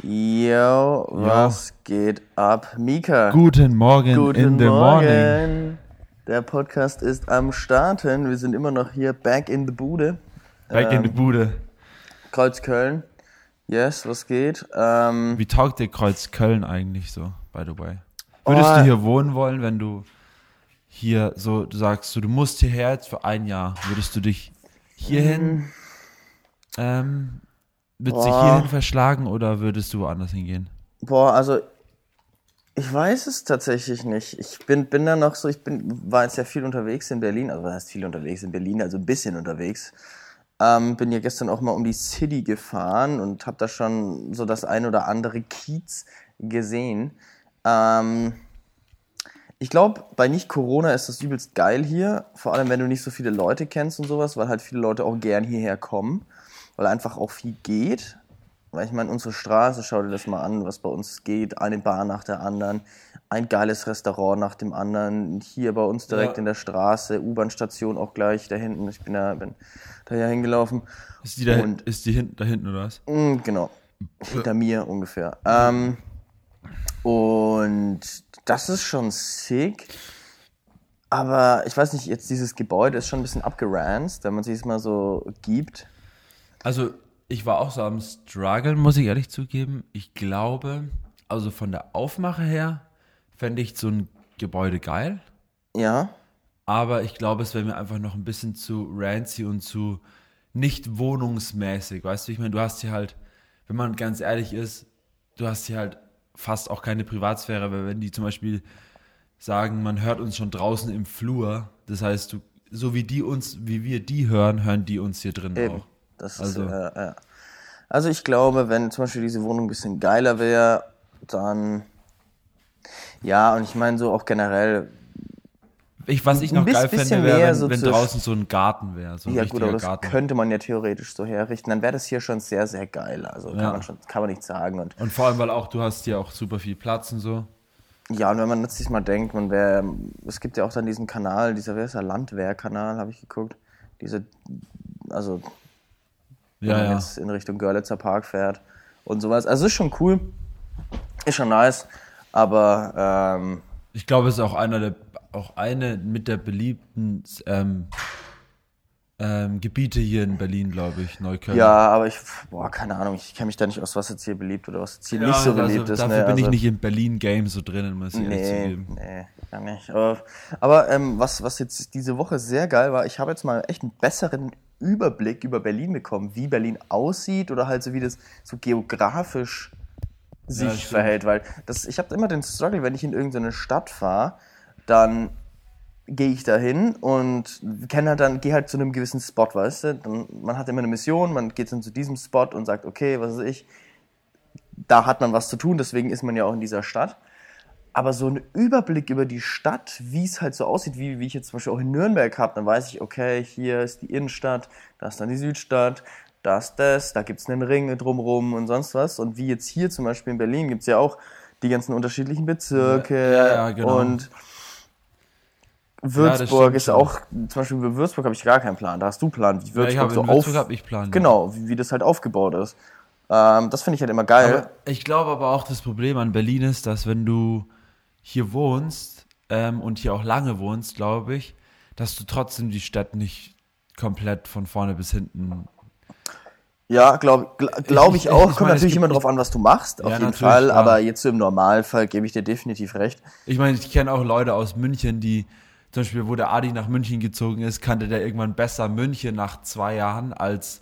Yo, was geht ab? Mika. Guten Morgen Guten in the Morgen. morning. Der Podcast ist am Starten. Wir sind immer noch hier back in the Bude. Back in the Ähm, Bude. Kreuzköln. Yes, was geht? Ähm, Wie taugt dir Kreuzköln eigentlich so, by the way? Würdest Oh. du hier wohnen wollen, wenn du hier so, du sagst, so, du musst hierher jetzt für ein Jahr, würdest du dich hierhin, ähm, würdest du dich hierhin verschlagen oder würdest du woanders hingehen? boah, also ich weiß es tatsächlich nicht. Ich bin, bin da noch so, ich bin, war jetzt ja viel unterwegs in Berlin, also was heißt viel unterwegs in Berlin, also ein bisschen unterwegs. Ähm, bin ja gestern auch mal um die City gefahren und habe da schon so das ein oder andere Kiez gesehen. Ähm, ich glaube, bei Nicht-Corona ist das übelst geil hier. Vor allem, wenn du nicht so viele Leute kennst und sowas, weil halt viele Leute auch gern hierher kommen. Weil einfach auch viel geht. Weil ich meine, unsere Straße, schau dir das mal an, was bei uns geht. Eine Bar nach der anderen. Ein geiles Restaurant nach dem anderen. Hier bei uns direkt Ja. in der Straße. U-Bahn-Station auch gleich da hinten. Ich bin da, bin da ja hingelaufen. Ist die da, hin- Und- ist die hinten, da hinten oder was? Mm, genau. Hinter mir ungefähr. Ähm, und das ist schon sick. Aber ich weiß nicht, jetzt dieses Gebäude ist schon ein bisschen abgeranzt, wenn man sich es mal so gibt. Also, ich war auch so am Struggle, muss ich ehrlich zugeben. Ich glaube, also von der Aufmache her fände ich so ein Gebäude geil. Ja. Aber ich glaube, es wäre mir einfach noch ein bisschen zu rancy und zu nicht wohnungsmäßig. Weißt du, ich meine, du hast hier halt, wenn man ganz ehrlich ist, du hast hier halt fast auch keine Privatsphäre, weil wenn die zum Beispiel sagen, man hört uns schon draußen im Flur, das heißt, du, so wie die uns, wie wir die hören, hören die uns hier drin Eben. auch. Das ist, Also- äh, äh. also ich glaube, wenn zum Beispiel diese Wohnung ein bisschen geiler wäre, dann ja, und ich meine so auch generell, Ich, was ich noch geil bisschen fände, wäre, wenn, so wenn draußen so ein Garten wäre, so ein ja gut, aber das Garten. könnte man ja theoretisch so herrichten, dann wäre das hier schon sehr, sehr geil. Also Ja. kann man schon, kann man nicht sagen. Und Und vor allem, weil auch du hast hier auch super viel Platz und so. Ja, und wenn man jetzt sich mal denkt, man wäre, es gibt ja auch dann diesen Kanal, dieser, wer ist der, Landwehrkanal, habe ich geguckt. Diese, also, wenn Ja, man ja. jetzt in Richtung Görlitzer Park fährt und sowas. Also, ist schon cool, ist schon nice, aber, ähm, Ich glaube, es ist auch einer der, auch eine mit der beliebten ähm, ähm, Gebiete hier in Berlin, glaube ich, Neukölln. ja, aber ich, boah, keine Ahnung, ich kenne mich da nicht aus, was jetzt hier beliebt oder was jetzt hier Ja, nicht so also beliebt ist. Dafür ne? bin ich also, nicht im Berlin-Game so drinnen, muss ich ehrlich Nee, zugeben. nee, gar nicht. Aber, aber ähm, was, was jetzt diese Woche sehr geil war, ich habe jetzt mal echt einen besseren Überblick über Berlin bekommen, wie Berlin aussieht oder halt so wie das so geografisch sich stimmt. verhält. Weil das, ich habe immer den Struggle, wenn ich in irgendeine Stadt fahre, dann gehe ich da hin und kenne halt dann, gehe halt zu einem gewissen Spot, weißt du? Dann, man hat immer eine Mission, man geht dann zu diesem Spot und sagt, okay, was weiß ich, da hat man was zu tun, deswegen ist man ja auch in dieser Stadt. Aber so ein Überblick über die Stadt, wie es halt so aussieht, wie, wie ich jetzt zum Beispiel auch in Nürnberg habe, dann weiß ich, okay, hier ist die Innenstadt, da ist dann die Südstadt, da ist das, da gibt es einen Ring drumrum und sonst was. Und wie jetzt hier zum Beispiel in Berlin gibt es ja auch die ganzen unterschiedlichen Bezirke Ja, ja, genau. und Würzburg stimmt ist auch, zum Beispiel für Würzburg habe ich gar keinen Plan, da hast du Plan, wie Ja, Würzburg so in Würzburg auf, habe ich Plan. genau, wie, wie das halt aufgebaut ist. Ähm, das finde ich halt immer geil. Aber ich glaube aber auch, das Problem an Berlin ist, dass wenn du hier wohnst ähm, und hier auch lange wohnst, glaube ich, dass du trotzdem die Stadt nicht komplett von vorne bis hinten Ja, glaube glaub ich, Ich- ich- auch. ich Kommt meine, natürlich immer drauf an, was du machst, auf Ja, jeden Fall. klar. Aber jetzt so im Normalfall gebe ich dir definitiv recht. Ich meine, ich kenne auch Leute aus München, die zum Beispiel, wo der Adi nach München gezogen ist, kannte der irgendwann besser München nach zwei Jahren als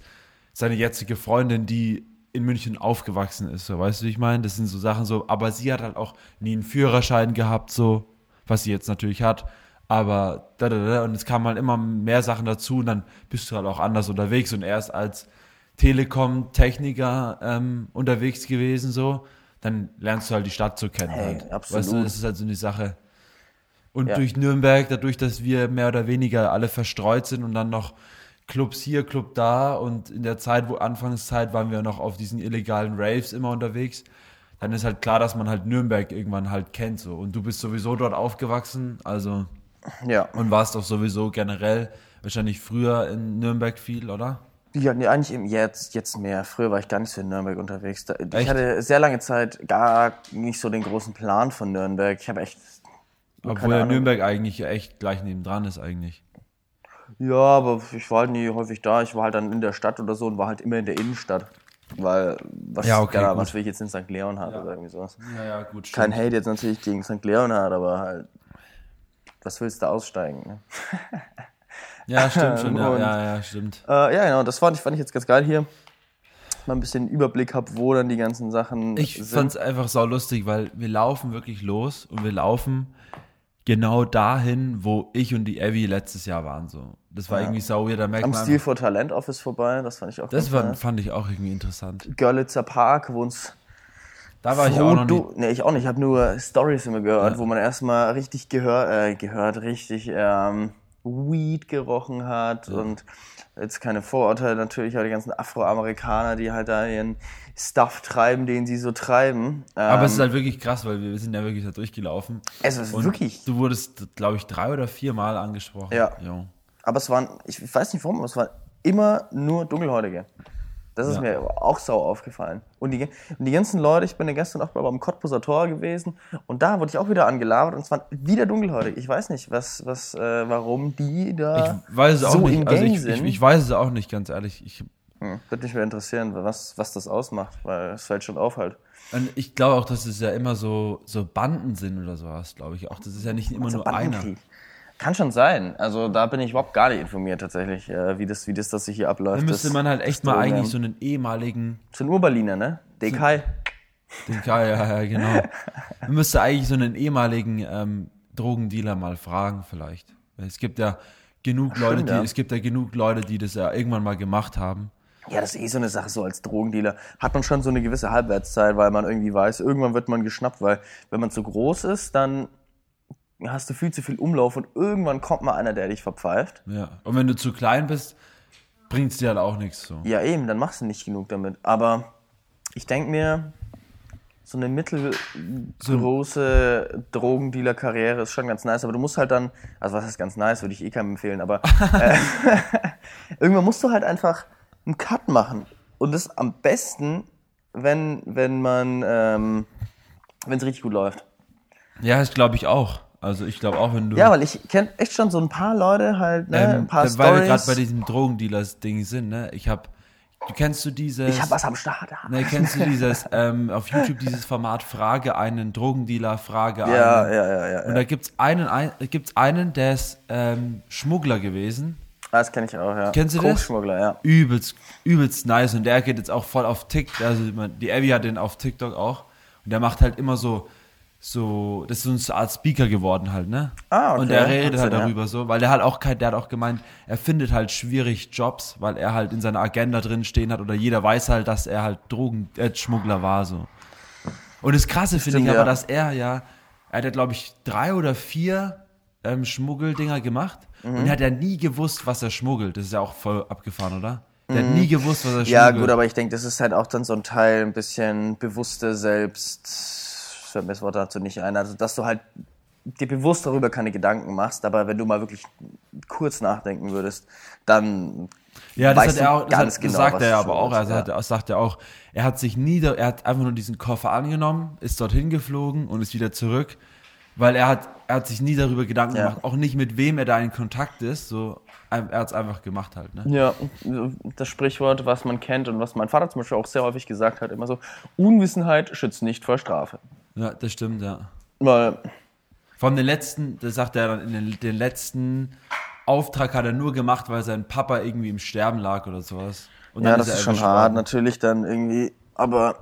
seine jetzige Freundin, die in München aufgewachsen ist. So, weißt du, wie ich meine? Das sind so Sachen so, aber sie hat halt auch nie einen Führerschein gehabt, so, was sie jetzt natürlich hat. Aber da, da, da, und es kamen halt immer mehr Sachen dazu und dann bist du halt auch anders unterwegs und erst als Telekom-Techniker ähm, unterwegs gewesen, so, dann lernst du halt die Stadt so kennen. Hey, halt. absolut. Weißt du, das ist halt so eine Sache. Und Ja. durch Nürnberg, dadurch, dass wir mehr oder weniger alle verstreut sind und dann noch Clubs hier, Club da und in der Zeit, wo Anfangszeit waren wir noch auf diesen illegalen Raves immer unterwegs, dann ist halt klar, dass man halt Nürnberg irgendwann halt kennt so. Und du bist sowieso dort aufgewachsen, also Ja. und warst doch sowieso generell wahrscheinlich früher in Nürnberg viel, oder? Ja, nee, eigentlich eben jetzt, jetzt mehr. Früher war ich gar nicht so in Nürnberg unterwegs. Ich Echt? hatte sehr lange Zeit gar nicht so den großen Plan von Nürnberg. Ich habe echt. Obwohl ja. Nürnberg eigentlich echt gleich nebendran ist eigentlich. Ja, aber ich war halt nie häufig da. Ich war halt dann in der Stadt oder so und war halt immer in der Innenstadt. Weil, was, Ja, okay, gut. was will ich jetzt in St. Leonhard oder irgendwie sowas? Ja, ja, gut. Kein Hate jetzt natürlich gegen St. Leonhard, aber halt, was willst du aussteigen? Ne? Ja, stimmt schon. Ja, Und- ja, ja, stimmt. Äh, ja, genau, das fand ich, fand ich jetzt ganz geil hier. Mal ein bisschen Überblick habe, wo dann die ganzen Sachen Ich sind. fand's einfach sau lustig, weil wir laufen wirklich los und wir laufen genau dahin, wo ich und die Abby letztes Jahr waren. So. Das war Ja. irgendwie sau weird. Da merkt Am man Stil einfach, for Talent Office vorbei, das fand ich auch das geil. fand ich auch irgendwie interessant. Görlitzer Park, wo uns Da war ich auch noch du, nee, ich auch nicht. Ich habe nur Stories immer gehört, Ja. wo man erstmal richtig gehör, äh, gehört, richtig ähm, Weed gerochen hat und jetzt keine Vorurteile natürlich, aber die ganzen Afroamerikaner, die halt da ihren Stuff treiben, den sie so treiben. Aber Ähm, es ist halt wirklich krass, weil wir sind ja wirklich da durchgelaufen. es ist wirklich. du wurdest, glaube ich, drei oder vier Mal angesprochen. Ja. Jo. Aber es waren, ich weiß nicht warum, aber es waren immer nur Dunkelhäutige. Das ist Ja. mir auch sau aufgefallen. Und die, und die ganzen Leute, ich bin ja gestern auch beim Cottbuser Tor gewesen und da wurde ich auch wieder angelabert und es waren wieder Dunkelhäutige. Ich weiß nicht, was, was, äh, warum die da Ich weiß es auch so nicht. im Also Gang ich, ich, sind. ich weiß es auch nicht, ganz ehrlich. Ich, Hm, Würde mich mal interessieren, was, was das ausmacht, weil es fällt schon auf halt. und ich glaube auch, dass es ja immer so, so Banden sind oder sowas, glaube ich auch. Das ist ja nicht immer So nur einer. Kann schon sein. Also da bin ich überhaupt gar nicht informiert tatsächlich, äh, wie das, wie das, das sich hier abläuft. Dann müsste das- man halt echt mal Drogen- eigentlich so einen ehemaligen So ein Urberliner, ne? Dekai. Den ja, ja, ja, genau. Man müsste eigentlich so einen ehemaligen ähm, Drogendealer mal fragen, vielleicht. Es gibt ja genug Leute, Stimmt, die, ja. es gibt ja genug Leute, die das ja irgendwann mal gemacht haben. Ja, das ist eh so eine Sache, so als Drogendealer hat man schon so eine gewisse Halbwertszeit, weil man irgendwie weiß, irgendwann wird man geschnappt, weil wenn man zu groß ist, dann hast du viel zu viel Umlauf und irgendwann kommt mal einer, der dich verpfeift. Ja. Und wenn du zu klein bist, bringt's dir halt auch nichts so. Ja, eben, dann machst du nicht genug damit. Aber ich denke mir, so eine mittelgroße Drogendealer-Karriere ist schon ganz nice, aber du musst halt dann, also was heißt ganz nice, würde ich eh keinem empfehlen, aber äh, irgendwann musst du halt einfach einen Cut machen. Und das am besten, wenn, wenn man, ähm, wenn es richtig gut läuft. Ja, das glaube ich auch. Also ich glaube auch, wenn du. Ja, weil ich kenne echt schon so ein paar Leute halt, ne, ähm, ein paar weil wir gerade bei diesem Drogendealers-Ding sind, ne? Ich habe. Du kennst du dieses. Ich hab was am Start. Ne, kennst du dieses, ähm, auf YouTube dieses Format Frage einen Drogendealer, Frage einen. Ja, ja, ja, ja. Und da gibt's einen, ein, gibt's einen, der ist ähm, Schmuggler gewesen. Ah, Das kenne ich auch, ja. Kennst du das? Koksschmuggler, ja. Übelst, übelst nice. Und der geht jetzt auch voll auf TikTok. Also die Abby hat den auf TikTok auch. Und der macht halt immer so, so, das ist so eine Art Speaker geworden halt, ne? Ah, okay. Und der redet Wahnsinn, halt ja. darüber so, weil der halt auch kein, der hat auch gemeint, er findet halt schwierig Jobs, weil er halt in seiner Agenda drin stehen hat oder jeder weiß halt, dass er halt Drogenschmuggler war so. Und das Krasse finde ich Stimmt, aber, ja. dass er ja, er hat ja glaube ich drei oder vier ähm, Schmuggeldinger gemacht Mhm. und er hat ja nie gewusst, was er schmuggelt. Das ist ja auch voll abgefahren, oder? Der hat nie gewusst, was er schmuggelt. Mhm. Ja, gut, aber ich denke, das ist halt auch dann so ein Teil, ein bisschen bewusste Selbst, fällt mir das Wort dazu nicht ein, also dass du halt dir bewusst darüber keine Gedanken machst, aber wenn du mal wirklich kurz nachdenken würdest, dann Ja, das weißt hat er auch, ganz hat, genau, das sagt er aber auch. Also hat, er- sagt er auch, er hat sich nie, er hat einfach nur diesen Koffer angenommen, ist dorthin geflogen und ist wieder zurück, weil er hat, er hat sich nie darüber Gedanken Ja. gemacht, auch nicht mit wem er da in Kontakt ist. So, er hat es einfach gemacht halt. Ne? Ja, das Sprichwort, was man kennt und was mein Vater zum Beispiel auch sehr häufig gesagt hat, immer so, Unwissenheit schützt nicht vor Strafe. Ja, das stimmt, ja. Weil, Von den letzten, das sagt er dann, in den, den letzten Auftrag hat er nur gemacht, weil sein Papa irgendwie im Sterben lag oder sowas. Und ja, dann das er ist schon erwischt hart, natürlich dann irgendwie, aber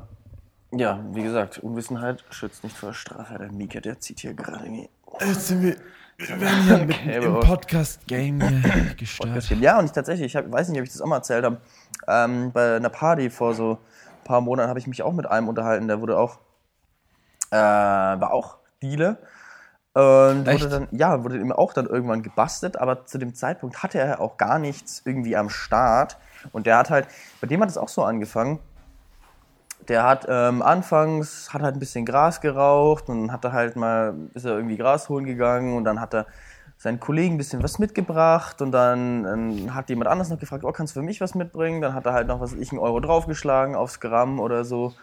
ja, wie gesagt, Unwissenheit schützt nicht vor Strafe. Der Mika, der zieht hier gerade irgendwie Jetzt sind wir, wir werden hier mitten Okay, im Podcast-Game gestört. Ja, und ich tatsächlich, ich hab, weiß nicht, ob ich das auch mal erzählt habe, ähm, bei einer Party vor so ein paar Monaten habe ich mich auch mit einem unterhalten, der wurde auch, äh, war auch Dealer. Und Echt? wurde dann, ja, wurde ihm auch dann irgendwann gebastelt, aber zu dem Zeitpunkt hatte er auch gar nichts irgendwie am Start. Und der hat halt, bei dem hat es auch so angefangen. Der hat ähm, anfangs hat halt ein bisschen Gras geraucht und hat er halt mal ist er irgendwie Gras holen gegangen und dann hat er seinen Kollegen ein bisschen was mitgebracht und dann ähm, hat jemand anders noch gefragt, oh, kannst du für mich was mitbringen? Dann hat er halt noch, was ich, einen Euro draufgeschlagen aufs Gramm oder so.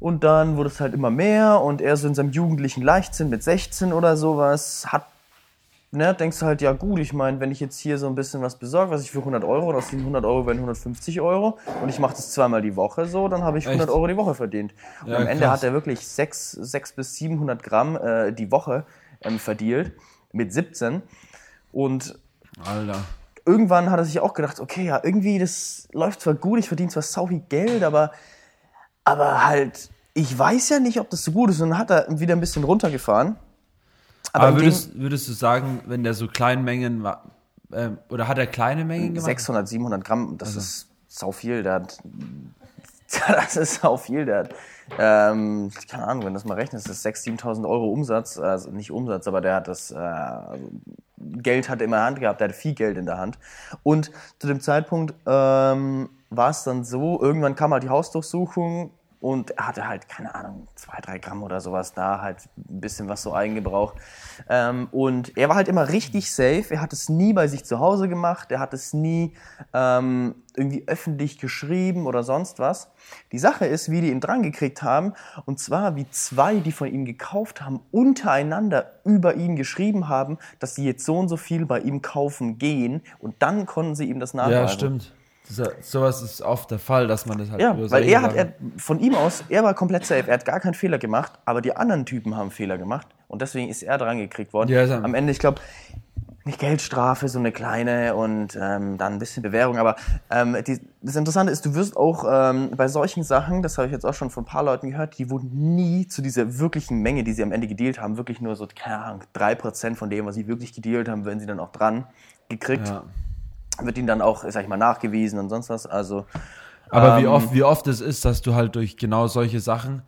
Und dann wurde es halt immer mehr und er so in seinem jugendlichen Leichtsinn mit 16 oder sowas hat, ne, denkst du halt, ja gut, ich meine, wenn ich jetzt hier so ein bisschen was besorge, was ich für 100 Euro, aus den 100 Euro werden 150 Euro und ich mache das zweimal die Woche so, dann habe ich 100 Echt? Euro die Woche verdient. Und Ja, am Ende krass. hat er wirklich 6, 6 bis 700 Gramm äh, die Woche ähm, verdealt mit 17 und Alter. irgendwann hat er sich auch gedacht, okay, ja, irgendwie, das läuft zwar gut, ich verdiene zwar sau viel Geld, aber, aber halt, ich weiß ja nicht, ob das so gut ist. Und dann hat er wieder ein bisschen runtergefahren. Aber, dem- würdest, würdest du sagen, wenn der so kleinen Mengen war, ähm, oder hat er kleine Mengen gemacht? 600, 700 Gramm, das ist sau viel. Der hat, das ist sau viel. Der hat, ähm, keine Ahnung, wenn das mal rechnest, das ist 6.000, 7.000 Euro Umsatz. Also nicht Umsatz, aber der hat das, äh, also Geld hat er immer in der Hand gehabt, der hatte viel Geld in der Hand. Und zu dem Zeitpunkt ähm, war es dann so, irgendwann kam halt die Hausdurchsuchung und er hatte halt, keine Ahnung, zwei, drei Gramm oder sowas da, halt ein bisschen was so Eigengebrauch. Ähm, und er war halt immer richtig safe. Er hat es nie bei sich zu Hause gemacht. Er hat es nie ähm, irgendwie öffentlich geschrieben oder sonst was. Die Sache ist, wie die ihn dran gekriegt haben, und zwar wie zwei, die von ihm gekauft haben, untereinander über ihn geschrieben haben, dass sie jetzt so und so viel bei ihm kaufen gehen und dann konnten sie ihm das nachweisen. Ja, stimmt. Sowas ist oft der Fall, dass man das halt Ja, weil er hat, er, von ihm aus, er war komplett safe, er hat gar keinen Fehler gemacht, aber die anderen Typen haben Fehler gemacht und deswegen ist er dran gekriegt worden. Ja, Am Ende, ich glaube, eine Geldstrafe, so eine kleine und ähm, dann ein bisschen Bewährung, aber ähm, die, das Interessante ist, du wirst auch ähm, bei solchen Sachen, das habe ich jetzt auch schon von ein paar Leuten gehört, die wurden nie zu dieser wirklichen Menge, die sie am Ende gedealt haben, wirklich nur so, keine Ahnung, 3% von dem, was sie wirklich gedealt haben, werden sie dann auch dran gekriegt. Ja. Wird ihnen dann auch, sag ich mal, nachgewiesen und sonst was. Also Aber wie Ähm, oft, wie oft es ist, dass du halt durch genau solche Sachen,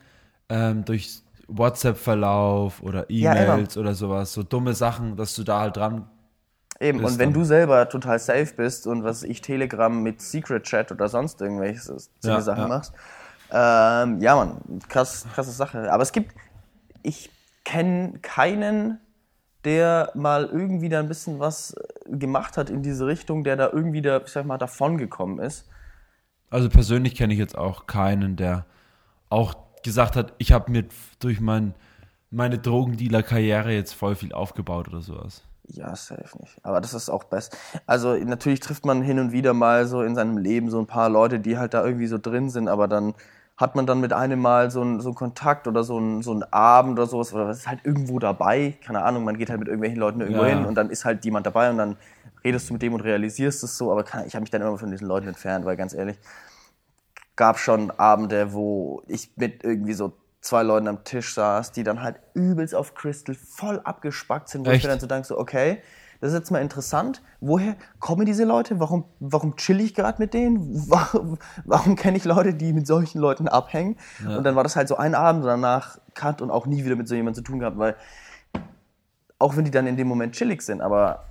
ähm, durch WhatsApp-Verlauf oder Ja, E-Mails oder sowas, so dumme Sachen, dass du da halt dran. Eben, und wenn dann- du selber total safe bist und was ich Telegram mit Secret Chat oder sonst irgendwelche Ja, Sachen ja. machst, ähm, ja man, krass, krasse Sache. Aber es gibt, ich kenne keinen, der mal irgendwie da ein bisschen was äh, gemacht hat in diese Richtung, der da irgendwie da, ich sag mal, davon gekommen ist. Also persönlich kenne ich jetzt auch keinen, der auch gesagt hat, ich habe mir durch mein, meine Drogendealer-Karriere jetzt voll viel aufgebaut oder sowas. Ja, safe nicht. Aber das ist auch best. Also natürlich trifft man hin und wieder mal so in seinem Leben so ein paar Leute, die halt da irgendwie so drin sind, aber dann hat man dann mit einem Mal so einen so einen Kontakt oder so einen, so einen Abend oder sowas oder was ist halt irgendwo dabei. Keine Ahnung, man geht halt mit irgendwelchen Leuten irgendwo Ja. hin und dann ist halt jemand dabei und dann redest du mit dem und realisierst es so, aber kann, ich habe mich dann immer von diesen Leuten entfernt, weil ganz ehrlich, gab schon Abende, wo ich mit irgendwie so zwei Leuten am Tisch saß, die dann halt übelst auf Crystal voll abgespackt sind, wo ich Echt? mir dann so denke, so, okay, das ist jetzt mal interessant. Woher kommen diese Leute? Warum, warum chill ich gerade mit denen? Warum, warum kenne ich Leute, die mit solchen Leuten abhängen? Und dann war das halt so ein Abend und danach cut und auch nie wieder mit so jemandem zu tun gehabt, weil auch wenn die dann in dem Moment chillig sind, aber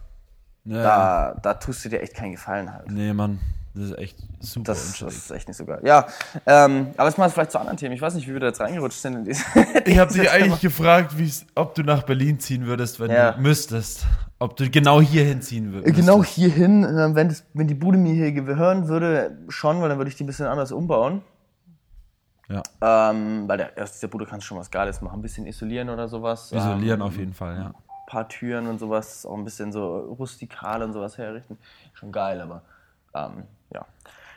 Ja, da, da tust du dir echt keinen Gefallen halt. Nee, Mann, das ist echt super Das, das ist echt nicht so geil. Ja, ähm, aber jetzt mal vielleicht zu anderen Themen. Ich weiß nicht, wie wir da jetzt reingerutscht sind. In diese, Ich habe dich eigentlich gefragt, ob du nach Berlin ziehen würdest, wenn Ja. du müsstest. Ob du genau hierhin ziehen würdest. Genau hierhin, äh, wenn, das, wenn die Bude mir hier gehören würde, schon, weil dann würde ich die ein bisschen anders umbauen. Ja. Ähm, weil der, aus dieser Bude kannst du schon was Geiles machen. Ein bisschen isolieren oder sowas. Isolieren ähm, auf jeden Fall, ja. paar Türen und sowas, auch ein bisschen so rustikal und sowas herrichten. Schon geil, aber ähm, ja.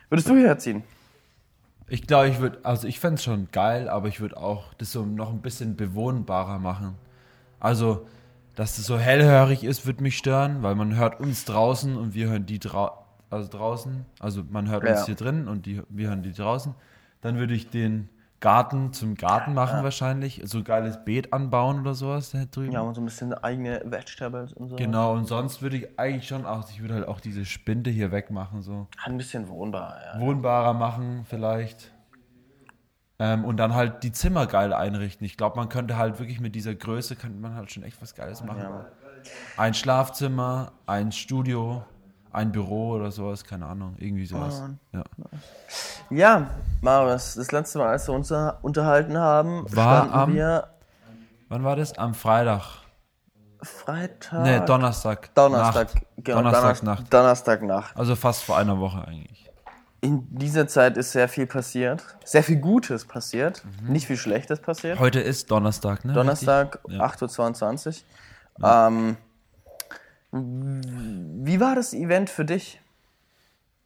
Würdest du hierher ziehen? Ich glaube, ich würde, also ich fände es schon geil, aber ich würde auch das so noch ein bisschen bewohnbarer machen. Also, dass es so hellhörig ist, würde mich stören, weil man hört uns draußen und wir hören die drau also draußen. Also man hört uns Ja. hier drin und die, wir hören die draußen. Dann würde ich den Garten zum Garten machen wahrscheinlich. So ein geiles Beet anbauen oder sowas da drüben. Ja, und so ein bisschen eigene Vegetables und so. Genau, und sonst würde ich eigentlich schon auch, ich würde halt auch diese Spinde hier wegmachen, so. Ein bisschen wohnbar, ja. wohnbarer machen vielleicht. Ähm, und dann halt die Zimmer geil einrichten. Ich glaube, man könnte halt wirklich mit dieser Größe, könnte man halt schon echt was Geiles machen. Ein Schlafzimmer, ein Studio, ein Büro oder sowas, keine Ahnung, irgendwie sowas. Ja. Ja, Marius, das letzte Mal, als wir uns unterhalten haben, War am- wir Wann war das? Am Freitag. Freitag. Nee, Donnerstag. Donnerstag. Nacht. Genau, Donnerstagnacht. Donnerstagnacht. Also fast vor einer Woche eigentlich. In dieser Zeit ist sehr viel passiert. Sehr viel Gutes passiert. Nicht viel Schlechtes passiert. Heute ist Donnerstag, ne? Donnerstag? Ja. 8.22 Uhr. Ähm, wie war das Event für dich?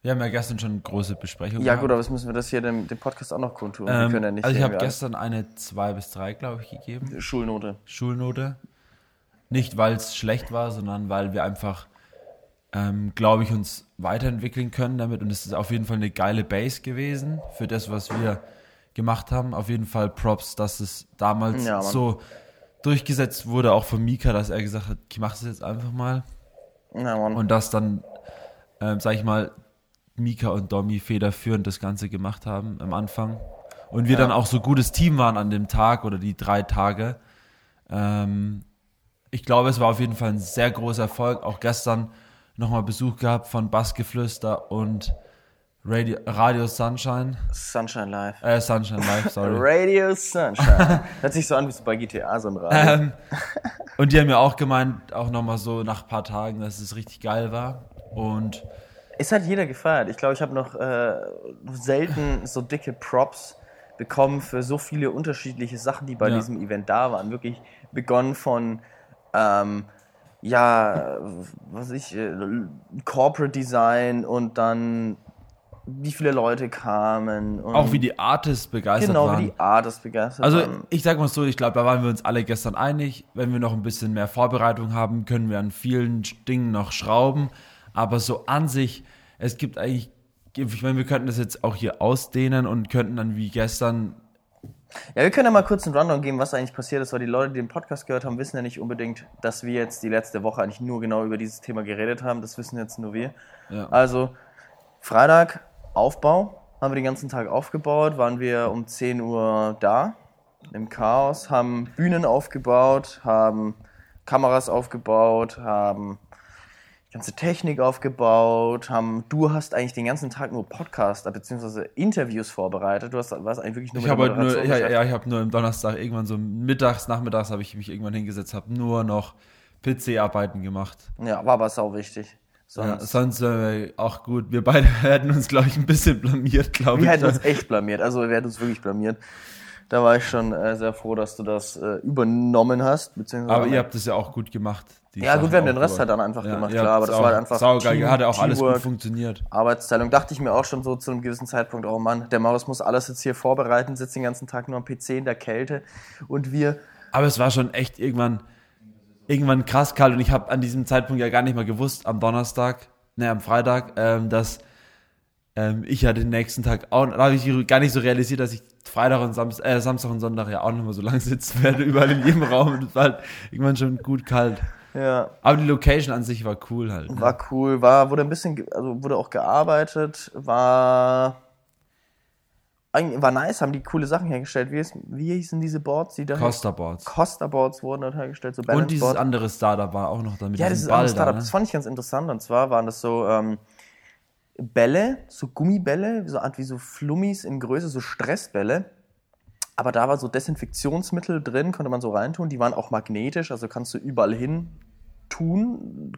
Wir haben ja gestern schon eine große Besprechung Ja, gut, aber jetzt müssen wir das hier dem, dem Podcast auch noch kundtun. wir können ja Ähm, nicht also ich habe gestern eine 2 bis 3, glaube ich, gegeben. Schulnote. Schulnote. Nicht, weil es schlecht war, sondern weil wir einfach, ähm, glaube ich, uns weiterentwickeln können damit. Und es ist auf jeden Fall eine geile Base gewesen für das, was wir gemacht haben. Auf jeden Fall Props, dass es damals Ja, so durchgesetzt wurde, auch von Mika, dass er gesagt hat, ich mache es jetzt einfach mal. Ja. Und dass dann, ähm, sag ich mal, Mika und Domi federführend das Ganze gemacht haben am Anfang. Und wir dann auch so gutes Team waren an dem Tag oder die drei Tage. Ähm, ich glaube, es war auf jeden Fall ein sehr großer Erfolg. Auch gestern nochmal Besuch gehabt von Bassgeflüster und Radio, Radio Sunshine. Sunshine Live. Äh, Sunshine Live, sorry. Radio Sunshine. Hört sich so an wie so bei GTA so ein Radio. Ähm, und die haben ja auch gemeint, auch nochmal so nach ein paar Tagen, dass es richtig geil war. Und Es hat jeder gefeiert. Ich glaube, ich habe noch äh, selten so dicke Props bekommen für so viele unterschiedliche Sachen, die bei Ja. diesem Event da waren. Wirklich begonnen von, ähm, ja, was ich, äh, Corporate Design und dann wie viele Leute kamen. Und auch wie die Artists begeistert genau, waren. wie die Artists begeistert Also waren. ich sag mal so, ich glaube, da waren wir uns alle gestern einig. Wenn wir noch ein bisschen mehr Vorbereitung haben, können wir an vielen Dingen noch schrauben. Aber so an sich, es gibt eigentlich, ich meine, wir könnten das jetzt auch hier ausdehnen und könnten dann wie gestern, Ja, wir können ja mal kurz einen Rundown geben, was eigentlich passiert ist, weil die Leute, die den Podcast gehört haben, wissen ja nicht unbedingt, dass wir jetzt die letzte Woche eigentlich nur genau über dieses Thema geredet haben. Das wissen jetzt nur wir. Ja. Also, Freitag, Aufbau, haben wir den ganzen Tag aufgebaut, waren wir um 10 Uhr da, im Chaos, haben Bühnen aufgebaut, haben Kameras aufgebaut, haben die ganze Technik aufgebaut, haben, du hast eigentlich den ganzen Tag nur Podcast, bzw. Interviews vorbereitet. Du hast, warst eigentlich wirklich nur ich habe halt nur, ja, ja, ich habe nur am Donnerstag irgendwann so mittags, nachmittags habe ich mich irgendwann hingesetzt, habe nur noch PC-Arbeiten gemacht. Ja, war aber sau wichtig. Ja, Sonst, sonst äh, auch gut. Wir beide hätten uns, glaube ich, ein bisschen blamiert, glaube ich. wir hätten uns echt blamiert. Also wir hätten uns wirklich blamiert. Da war ich schon äh, sehr froh, dass du das äh, übernommen hast. Beziehungsweise Aber ihr habt es ja auch gut gemacht. ja gut, Sachen wir haben den Rest halt dann einfach gemacht, ihr klar. Aber das war halt einfach Saugeil, Team- hat ja auch alles gut funktioniert. Arbeitsteilung. Dachte ich mir auch schon so zu einem gewissen Zeitpunkt, oh Mann, der Maus muss alles jetzt hier vorbereiten, sitzt den ganzen Tag nur am PC in der Kälte. Und wir, Aber es war schon echt irgendwann, irgendwann krass kalt und ich habe an diesem Zeitpunkt ja gar nicht mal gewusst, am Donnerstag, ne, am Freitag, ähm, dass ähm, ich ja den nächsten Tag auch, da habe ich gar nicht so realisiert, dass ich Freitag und Samstag, äh, Samstag und Sonntag ja auch noch mal so lange sitzen werde, überall in jedem Raum. Und es war halt irgendwann schon gut kalt. ja, Aber die Location an sich war cool halt. Ne? war cool, war, wurde ein bisschen, also wurde auch gearbeitet, war, war nice, haben die coole Sachen hergestellt. Wie, ist, wie hießen diese Boards, die da Costa Boards. Costa Boards wurden dort hergestellt, so Und dieses Boards. andere Startup war auch noch da mit Ja, das ist ein Ball Startup. da. Das Ne? fand ich ganz interessant. Und zwar waren das so ähm, Bälle, so Gummibälle, so Art wie so Flummis in Größe, so Stressbälle. Aber da war so Desinfektionsmittel drin, konnte man so reintun. Die waren auch magnetisch, also kannst du überall hin tun.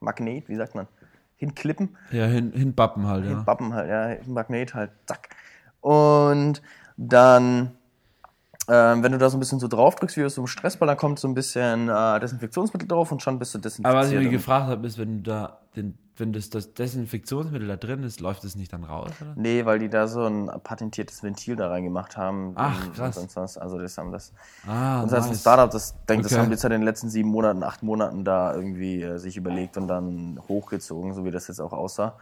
Magnet, wie sagt man? Hinklippen. Ja, hin, hinbappen halt, ja. Bappen halt, ja, Magnet halt, zack. Und dann, ähm, wenn du da so ein bisschen so drauf drückst, wie aus so einem Stressball, dann kommt so ein bisschen äh, Desinfektionsmittel drauf und schon bist du desinfiziert. Aber was ich mich Und- gefragt habe, ist, wenn du da den, wenn das, das Desinfektionsmittel da drin ist, läuft es nicht dann raus, oder? Nee, weil die da so ein patentiertes Ventil da reingemacht haben. Ach, und krass. sonst was. Also das haben das. Ah, Und das ist ein nice. Startup, das denkt, das Okay. haben die jetzt halt in den letzten sieben Monaten, acht Monaten da irgendwie äh, sich überlegt und dann hochgezogen, so wie das jetzt auch aussah.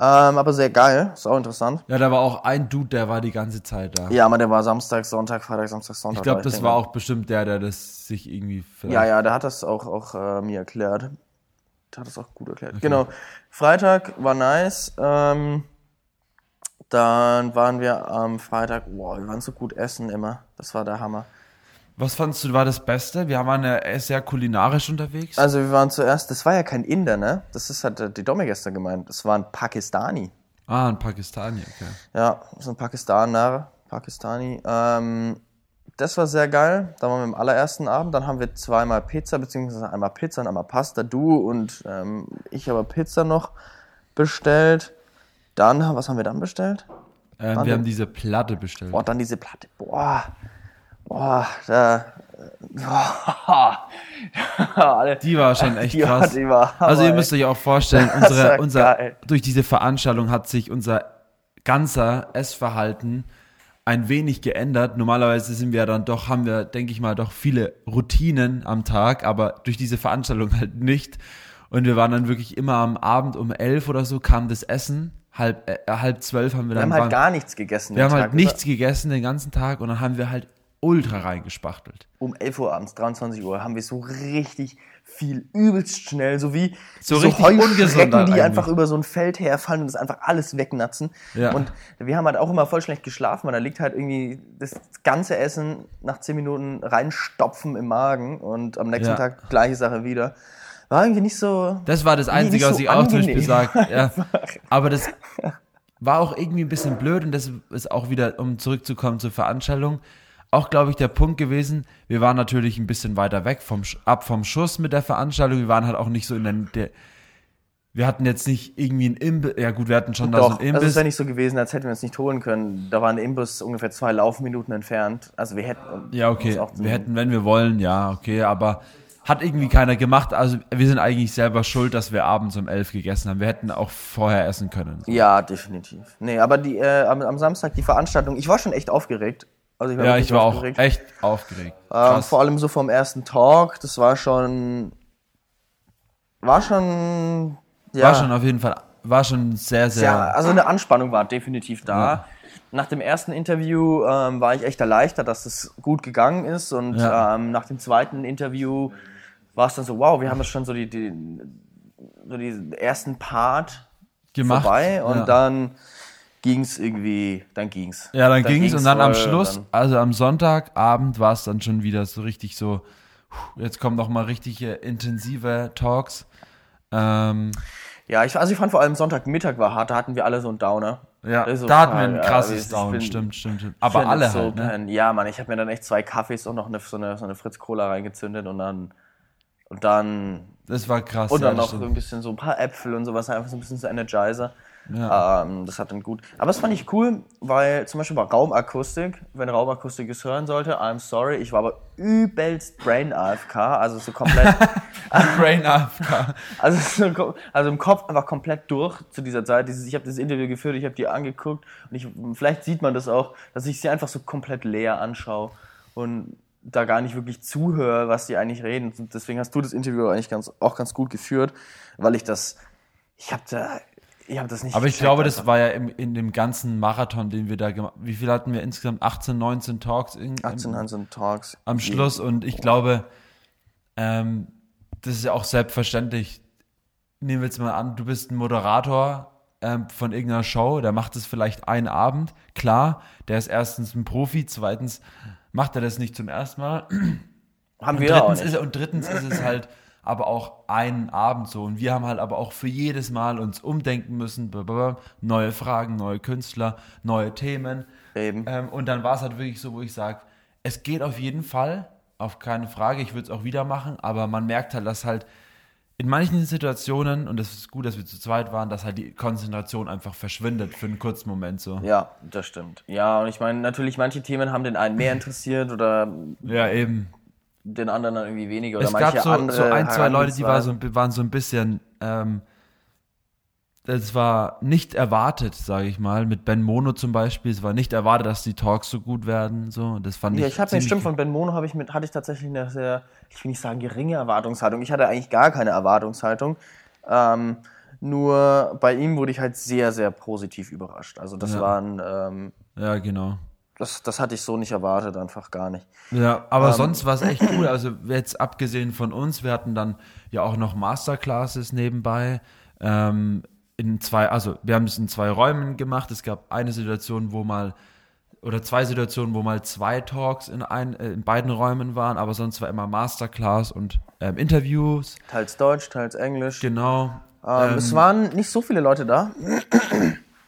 Ähm, aber sehr geil, ist auch interessant. Ja, da war auch ein Dude, der war die ganze Zeit da. Ja, aber der war Samstag, Sonntag, Freitag, Samstag, Sonntag. ich glaube, da. das denke, war auch bestimmt der, der das sich irgendwie. Ja, ja, der hat das auch, auch äh, mir erklärt. Der hat das auch gut erklärt. Genau. Freitag war nice. Ähm, dann waren wir am Freitag, boah, wir waren so gut essen immer. Das war der Hammer. Was fandst du war das Beste? Wir waren ja sehr kulinarisch unterwegs. Also wir waren zuerst, das war ja kein Inder, ne? Das ist hat die Domme gestern gemeint. Das war ein Pakistani. ah, ein Pakistani, okay. Ja, so ein Pakistaner, Pakistani. Ähm, das war sehr geil. Da waren wir im allerersten Abend. Dann haben wir zweimal Pizza, beziehungsweise einmal Pizza und einmal Pasta. Du und ähm, ich aber Pizza noch bestellt. Dann, was haben wir dann bestellt? Ähm, wir haben diese Platte bestellt. Boah, dann diese Platte. Boah. Boah, da. Boah. Die war schon echt Die war- krass. die war also ihr müsst euch auch vorstellen, unsere, war unser, geil. durch diese Veranstaltung hat sich unser ganzer Essverhalten ein wenig geändert. Normalerweise sind wir dann doch, haben wir, denke ich mal, doch viele Routinen am Tag, aber durch diese Veranstaltung halt nicht. Und wir waren dann wirklich immer am Abend um elf oder so kam das Essen. Halb, äh, halb zwölf haben wir Wir dann haben halt waren- gar nichts gegessen. wir haben halt Tag nichts gegessen den ganzen Tag und dann haben wir halt ultra reingespachtelt. um 11 Uhr abends, 23 Uhr, haben wir so richtig viel, übelst schnell, so wie So richtig ungesund Heuschrecken, halt die eigentlich. einfach über so ein Feld herfallen und das einfach alles wegnatzen. Ja. Und wir haben halt auch immer voll schlecht geschlafen, weil da liegt halt irgendwie das ganze Essen nach 10 Minuten reinstopfen im Magen und am nächsten Ja. Tag gleiche Sache wieder. War irgendwie nicht so. Das war das Einzige, was so ich auch zum Beispiel sage. Ja. Aber das war auch irgendwie ein bisschen blöd und das ist auch wieder, um zurückzukommen zur Veranstaltung, auch, glaube ich, der Punkt gewesen, wir waren natürlich ein bisschen weiter weg vom, ab vom Schuss mit der Veranstaltung. Wir waren halt auch nicht so in der, der wir hatten jetzt nicht irgendwie ein Imbiss, ja gut, wir hatten schon da so Doch, ein also es Imbiss. ist ja nicht so gewesen, als hätten wir uns nicht holen können. Da war ein Imbus ungefähr zwei Laufminuten entfernt. Also wir hätten. Ja, okay. Wir hätten, wenn wir wollen, ja, okay, aber hat irgendwie keiner gemacht. Also wir sind eigentlich selber schuld, dass wir abends um elf gegessen haben. Wir hätten auch vorher essen können. Ja, definitiv. Nee, aber die, äh, am, am Samstag die Veranstaltung, ich war schon echt aufgeregt. Also ich war Ja, ich war auch aufgeregt. echt aufgeregt. Ähm, vor allem so vom ersten Talk, das war schon. War schon. Ja, War schon auf jeden Fall, war schon sehr, sehr. ja, also eine Anspannung war definitiv da. Ja. Nach dem ersten Interview ähm, war ich echt erleichtert, dass es gut gegangen ist. Und Ja. ähm, nach dem zweiten Interview war es dann so, wow, wir haben jetzt schon so die, die so diesen ersten Part Gemacht, vorbei und dann ging's irgendwie, dann ging's. ja, dann ging's und dann am voll, Schluss, dann- also am Sonntagabend war es dann schon wieder so richtig so, jetzt kommen noch mal richtige intensive Talks. Ähm, Ja, ich, also ich fand vor allem Sonntagmittag war hart, da hatten wir alle so einen Downer. ja, Also, da hatten wir ja, ein ja, krasses ich Down, bin- stimmt, stimmt, stimmt. Aber alle so halt, ne? Ja, Mann, ich habe mir dann echt zwei Kaffees und noch eine, so eine, so eine Fritz Cola reingezündet und dann und dann Das war krass. und ja, dann das noch stimmt. ein bisschen so ein paar Äpfel und sowas, einfach so ein bisschen so Energizer. Ja. Ähm, das hat dann gut. Aber das fand ich cool, weil zum Beispiel bei Raumakustik, wenn Raumakustik es hören sollte, I'm sorry, ich war aber übelst Brain AFK, also so komplett, Brain AFK. also, so, also im Kopf einfach komplett durch zu dieser Zeit. Dieses, ich habe das Interview geführt, ich habe die angeguckt und ich, vielleicht sieht man das auch, dass ich sie einfach so komplett leer anschaue und da gar nicht wirklich zuhöre, was die eigentlich reden. Und deswegen hast du das Interview eigentlich ganz, auch ganz gut geführt, weil ich das, ich habe da, ich habe das nicht. Aber ich glaube, das einfach. war ja im, in dem ganzen Marathon, den wir da gemacht Wie viel hatten wir insgesamt? 18, 19 Talks? In, 18 Hansen Talks. am Schluss und ich glaube, ähm, das ist ja auch selbstverständlich. Nehmen wir jetzt mal an, du bist ein Moderator ähm, von irgendeiner Show, der macht es vielleicht einen Abend. Klar, der ist erstens ein Profi, zweitens macht er das nicht zum ersten Mal. Haben Und wir auch drittens, nicht. ist, und drittens ist es halt aber auch einen Abend so. Und wir haben halt aber auch für jedes Mal uns umdenken müssen. Neue Fragen, neue Künstler, neue Themen. Eben. Ähm, und dann war es halt wirklich so, wo ich sage, es geht auf jeden Fall, auf keine Frage, ich würde es auch wieder machen, aber man merkt halt, dass halt in manchen Situationen, und es ist gut, dass wir zu zweit waren, dass halt die Konzentration einfach verschwindet für einen kurzen Moment so. Ja, das stimmt. Ja, und ich meine, natürlich, manche Themen haben den einen mehr interessiert oder Ja, eben. Den anderen dann irgendwie weniger. Oder es manche gab so, andere so ein, zwei Leute, die war so, waren so ein bisschen, ähm, das war nicht erwartet, sage ich mal, mit Ben Mono zum Beispiel. Es war nicht erwartet, dass die Talks so gut werden. So, das fand Ja, ich. ich habe mir ziemlich- stimmt von Ben Mono habe ich mit hatte ich tatsächlich eine sehr, ich will nicht sagen geringe Erwartungshaltung. Ich hatte eigentlich gar keine Erwartungshaltung. Ähm, nur bei ihm wurde ich halt sehr sehr positiv überrascht. Also das Ja. waren ähm, Ja, genau. Das, das hatte ich so nicht erwartet, einfach gar nicht. Ja, aber Ähm. sonst war es echt cool. Also jetzt abgesehen von uns, wir hatten dann ja auch noch Masterclasses nebenbei. Ähm, in zwei, also wir haben es in zwei Räumen gemacht. Es gab eine Situation, wo mal oder zwei Situationen, wo mal zwei Talks in, ein, äh, in beiden Räumen waren, aber sonst war immer Masterclass und ähm, Interviews. Teils Deutsch, teils Englisch. Genau. Ähm, es waren nicht so viele Leute da.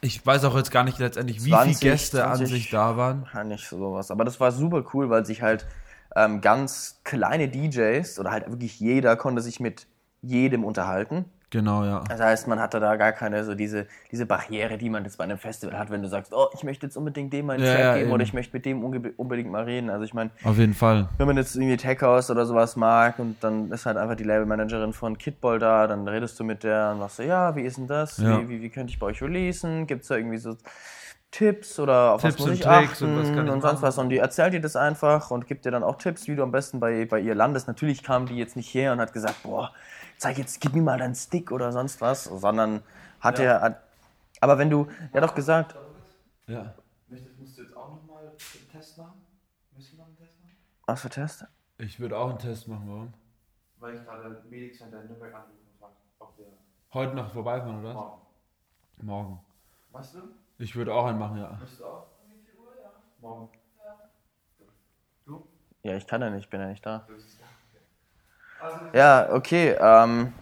Ich weiß auch jetzt gar nicht letztendlich, wie 20, viele Gäste 20. an sich da waren. Ja, nicht sowas. Aber das war super cool, weil sich halt ähm, ganz kleine DJs oder halt wirklich jeder konnte sich mit jedem unterhalten. Genau, ja. Das heißt, man hatte da gar keine so diese, diese Barriere, die man jetzt bei einem Festival hat, wenn du sagst, oh, ich möchte jetzt unbedingt dem meinen Ja, Track ja, geben eben. oder ich möchte mit dem unbedingt mal reden. Also ich meine, Auf jeden Fall. wenn man jetzt irgendwie Tech House oder sowas mag und dann ist halt einfach die Labelmanagerin von Kidball da, dann redest du mit der und sagst so, ja, wie ist denn das? Ja. Wie, wie, wie könnte ich bei euch releasen? Gibt es da irgendwie so Tipps oder auf Tipps was muss und ich achten und ich sonst machen? was? Und die erzählt dir das einfach und gibt dir dann auch Tipps, wie du am besten bei, bei ihr landest. Natürlich kam die jetzt nicht her und hat gesagt, boah, zeig jetzt, gib mir mal deinen Stick oder sonst was, sondern hat er, hat, aber wenn du, er hat doch gesagt, Ja. Musst du jetzt auch nochmal einen Test machen? Müssen wir noch einen Test machen? was für Test? Ich würde auch einen Test machen, warum? Weil ich gerade Medic Center in Nürnberg anrufen und frage, ob wir Heute noch vorbeifahren, oder? morgen. Morgen. Weißt du? Ich würde auch einen machen, ja. Möchtest du auch? Morgen. Ja, ich kann ja nicht, bin ja nicht da. Ja, okay. Ähm,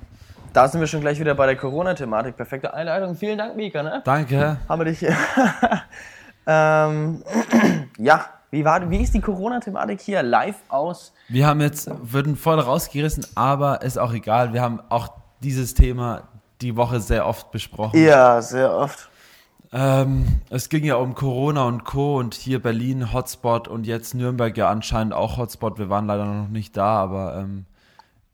da sind wir schon gleich wieder bei der Corona-Thematik. Perfekte Einleitung. Vielen Dank, Mika. Ne? Danke. Haben wir dich. ähm, ja, wie, war, wie ist die Corona-Thematik hier live aus? Wir haben jetzt, würden voll rausgerissen, aber ist auch egal. Wir haben auch dieses Thema die Woche sehr oft besprochen. Ja, sehr oft. Ähm, es ging ja um Corona und Co. und hier Berlin Hotspot und jetzt Nürnberg ja anscheinend auch Hotspot. Wir waren leider noch nicht da, aber ähm,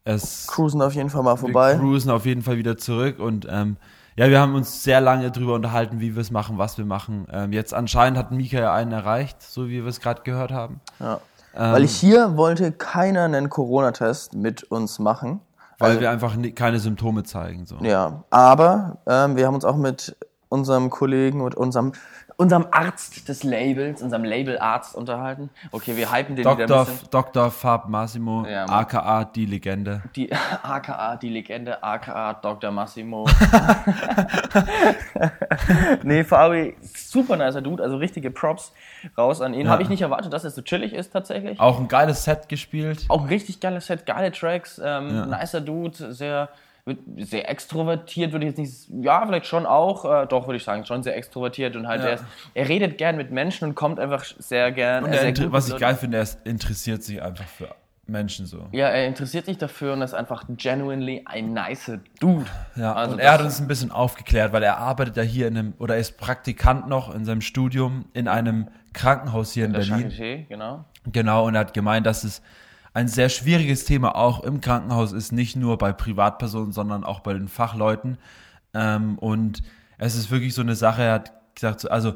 es Cruisen auf jeden Fall mal wir vorbei. cruisen auf jeden Fall wieder zurück und ähm, ja, wir haben uns sehr lange drüber unterhalten, wie wir es machen, was wir machen. Ähm, jetzt anscheinend hat Mika ja einen erreicht, so wie wir es gerade gehört haben. Ja. Ähm, Weil hier wollte keiner einen Corona-Test mit uns machen. weil wir einfach ni- keine Symptome zeigen. So. Ja, aber ähm, wir haben uns auch mit unserem Kollegen und unserem, unserem Arzt des Labels, unserem Labelarzt unterhalten. Okay, wir hypen den wieder ein Dr. bisschen. Dr. Fab Massimo, Ja, aka die Legende. Die AKA, die Legende, AKA Dr. Massimo. nee, Fabi, super nicer Dude, also richtige Props raus an ihn. Ja. Habe ich nicht erwartet, dass er so chillig ist tatsächlich. Auch ein geiles Set gespielt. Auch ein richtig geiles Set, geile Tracks, ähm, Ja. nicer Dude, sehr, sehr extrovertiert, würde ich jetzt nicht, ja, vielleicht schon auch, äh, doch, würde ich sagen, schon sehr extrovertiert und halt, Ja. er, ist, er redet gern mit Menschen und kommt einfach sehr gern. Und er sehr was ich geil finde, er interessiert sich einfach für Menschen so. Ja, er interessiert sich dafür und ist einfach genuinely ein nicer Dude. Ja, Also und er hat uns ein bisschen aufgeklärt, weil er arbeitet ja hier in einem, oder er ist Praktikant noch in seinem Studium in einem Krankenhaus hier in, Der Berlin. Charité, genau. Genau, und er hat gemeint, dass es ein sehr schwieriges Thema auch im Krankenhaus ist, nicht nur bei Privatpersonen, sondern auch bei den Fachleuten. Ähm, und es ist wirklich so eine Sache, er hat gesagt, so- also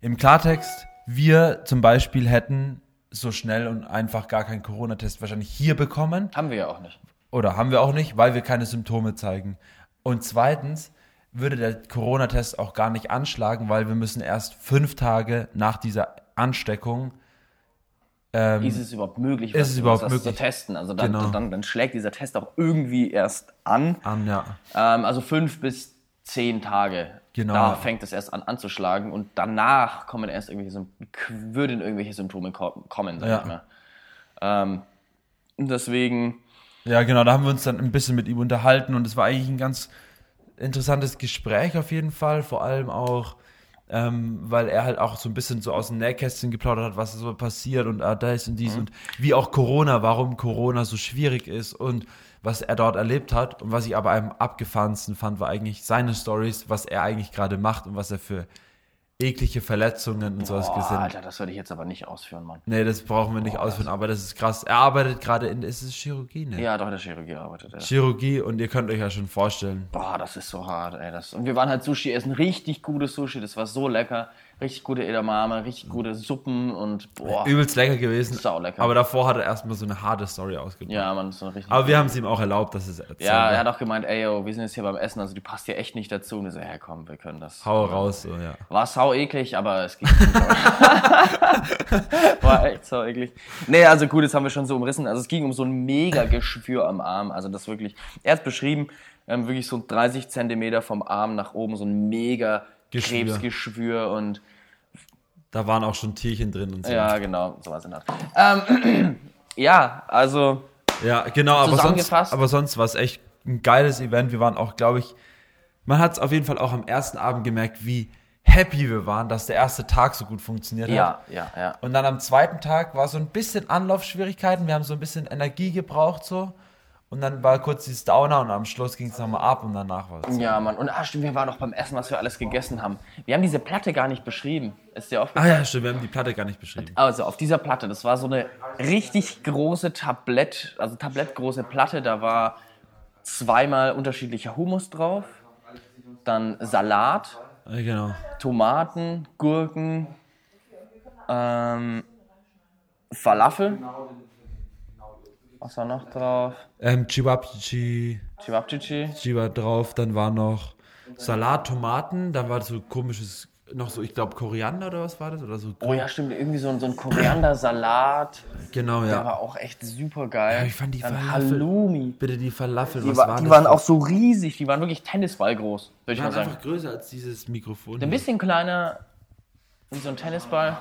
im Klartext, wir zum Beispiel hätten so schnell und einfach gar keinen Corona-Test wahrscheinlich hier bekommen. Haben wir ja auch nicht. Oder haben wir auch nicht, weil wir keine Symptome zeigen. Und zweitens würde der Corona-Test auch gar nicht anschlagen, weil wir müssen erst fünf Tage nach dieser Ansteckung ähm, Ist es überhaupt möglich, Ist es überhaupt das möglich? zu testen? Also dann, Genau. dann, dann schlägt dieser Test auch irgendwie erst an. an, ja. Ähm, also fünf bis zehn Tage. Genau. Da fängt es erst an anzuschlagen und danach kommen erst irgendwelche, würden irgendwelche Symptome ko kommen, sag Ja. ich mal. Ähm, und deswegen, Ja, genau, da haben wir uns dann ein bisschen mit ihm unterhalten und es war eigentlich ein ganz interessantes Gespräch auf jeden Fall, vor allem auch, ähm, weil er halt auch so ein bisschen so aus dem Nähkästchen geplaudert hat, was so passiert und ah, das und dies und wie auch Corona, warum Corona so schwierig ist und was er dort erlebt hat. Und was ich aber am abgefahrensten fand, war eigentlich seine Stories, was er eigentlich gerade macht und was er für eklige Verletzungen und sowas boah, gesehen. Alter, das würde ich jetzt aber nicht ausführen, Mann. Nee, das brauchen wir nicht ausführen, aber das ist krass. Er arbeitet gerade in, ist es Chirurgie, ne? Ja, doch, in der Chirurgie arbeitet er. Chirurgie und ihr könnt euch ja schon vorstellen. Boah, das ist so hart, ey. Das, und wir waren halt Sushi essen, richtig gutes Sushi, das war so lecker. Richtig gute Edamame, richtig gute Suppen und boah. Übelst lecker gewesen. Saulecker. Aber davor hat er erstmal so eine harte Story ausgebracht. Ja, man, so richtig. Aber wir haben es ihm auch erlaubt, dass es erzählt. ja, er hat auch gemeint, ey, yo, wir sind jetzt hier beim Essen, also die passt hier echt nicht dazu. Und ich so, ja, komm, wir können das. Hau raus, so, ja. War sau eklig, aber es ging. War echt sau eklig. Nee, also gut, das haben wir schon so umrissen. Also es ging um so ein mega Geschwür am Arm. Also das wirklich, er hat beschrieben, ähm, wirklich so 30 Zentimeter vom Arm nach oben, so ein mega Geschwür. Krebsgeschwür und Da waren auch schon Tierchen drin und so. ja, genau, sowas in der Art. Ähm, ja, also Ja, genau, aber sonst, aber sonst war es echt ein geiles Event. Wir waren auch, glaube ich, man hat es auf jeden Fall auch am ersten Abend gemerkt, wie happy wir waren, dass der erste Tag so gut funktioniert hat. Ja, ja, ja. Und dann am zweiten Tag war so ein bisschen Anlaufschwierigkeiten. Wir haben so ein bisschen Energie gebraucht so. Und dann war kurz dieses Downer und am Schluss ging es nochmal ab und danach war es. Ja, Mann. Und ah, stimmt, wir waren noch beim Essen, was wir alles gegessen haben. Wir haben diese Platte gar nicht beschrieben. Ist dir Ah aufgefallen? ja, stimmt, wir haben die Platte gar nicht beschrieben. Also auf dieser Platte, das war so eine richtig große Tablett, also tablettgroße Platte, da war zweimal unterschiedlicher Hummus drauf, dann Salat, Ja, genau. Tomaten, Gurken, ähm, Falafel. Was war noch drauf? Ähm, Chibabchi, Chibabchichi. Chiba drauf, dann war noch Salat, Tomaten, dann war so komisches, noch so, ich glaube Koriander oder was war das? Oder so. Oh ja, stimmt, irgendwie so, ein- so ein Koriander-Salat. Genau, Der ja. war auch echt super geil. Ja, ich fand die Dann Falafel- Halloumi. Bitte die Falafel, Die, was war, war die das? waren auch so riesig, die waren wirklich Tennisball groß, würde ich mal sagen. einfach größer als dieses Mikrofon. Ein bisschen kleiner wie so ein Tennisball.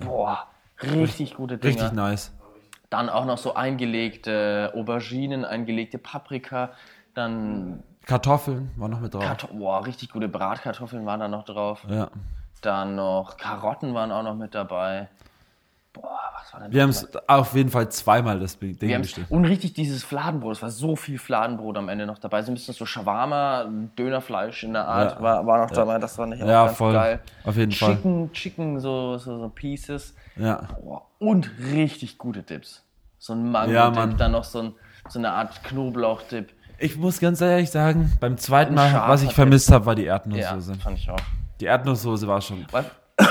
Boah, richtig gute Dinger. Richtig nice. Dann auch noch so eingelegte Auberginen, eingelegte Paprika, dann Kartoffeln war noch mit drauf. Karto boah, richtig gute Bratkartoffeln waren da noch drauf. ja. Dann noch Karotten waren auch noch mit dabei. Boah, was war denn Wir haben es auf jeden Fall zweimal das Ding Wir bestellt. und richtig dieses Fladenbrot, es war so viel Fladenbrot am Ende noch dabei. So ein bisschen so Shawarma, Dönerfleisch in der Art Ja. war, war noch dabei. Das war nicht Ja, ganz voll. geil. Auf jeden Fall. Chicken, Chicken, so, so, so Pieces. Ja. Boah, und richtig gute Dips. So ein Ja, Mango-Dip, dann noch so, ein, so eine Art Knoblauch-Dip. Ich muss ganz ehrlich sagen, beim zweiten Mal, was ich vermisst habe, war die Ja, Erdnusssoße. fand ich auch. Die Erdnusssoße war schon. Weil,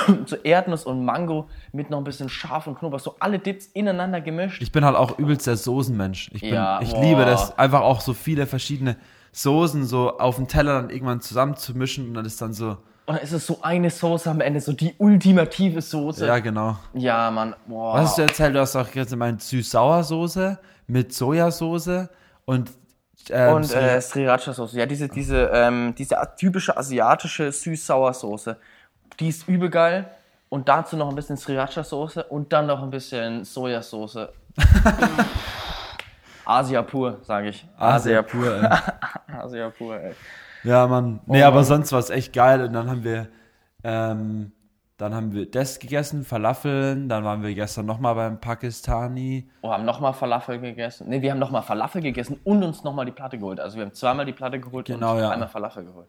so Erdnuss und Mango mit noch ein bisschen Schaf und Knoblauch, so alle Dips ineinander gemischt. Ich bin halt auch übelst der Soßenmensch. Ich, bin, Ja, ich boah. liebe das, einfach auch so viele verschiedene Soßen so auf dem Teller dann irgendwann zusammenzumischen und dann ist dann so. Und dann ist es so eine Soße am Ende, so die ultimative Soße. Ja, genau. Ja, Mann. Boah. Was hast du erzählt? Du hast auch jetzt gemeint Süß-Sauer-Soße mit Sojasauce und. Ähm, Und äh, Sriracha-Soße. Ja, diese, diese, ähm, diese typische asiatische Süß-Sauer-Soße. Die ist übel geil. Und dazu noch ein bisschen Sriracha-Soße und dann noch ein bisschen Sojasauce. Asia pur, sage ich. Asia pur. pur, ey. Asia pur, ey. Ja, Mann. Nee, Oh, aber Mann. sonst war es echt geil. Und dann haben wir, ähm, dann haben wir das gegessen, Falafeln. Dann waren wir gestern nochmal beim Pakistani. Oh, haben nochmal Falafel gegessen. Ne, wir haben nochmal Falafel gegessen und uns nochmal die Platte geholt. Also wir haben zweimal die Platte geholt Genau, und ja. einmal Falafel geholt.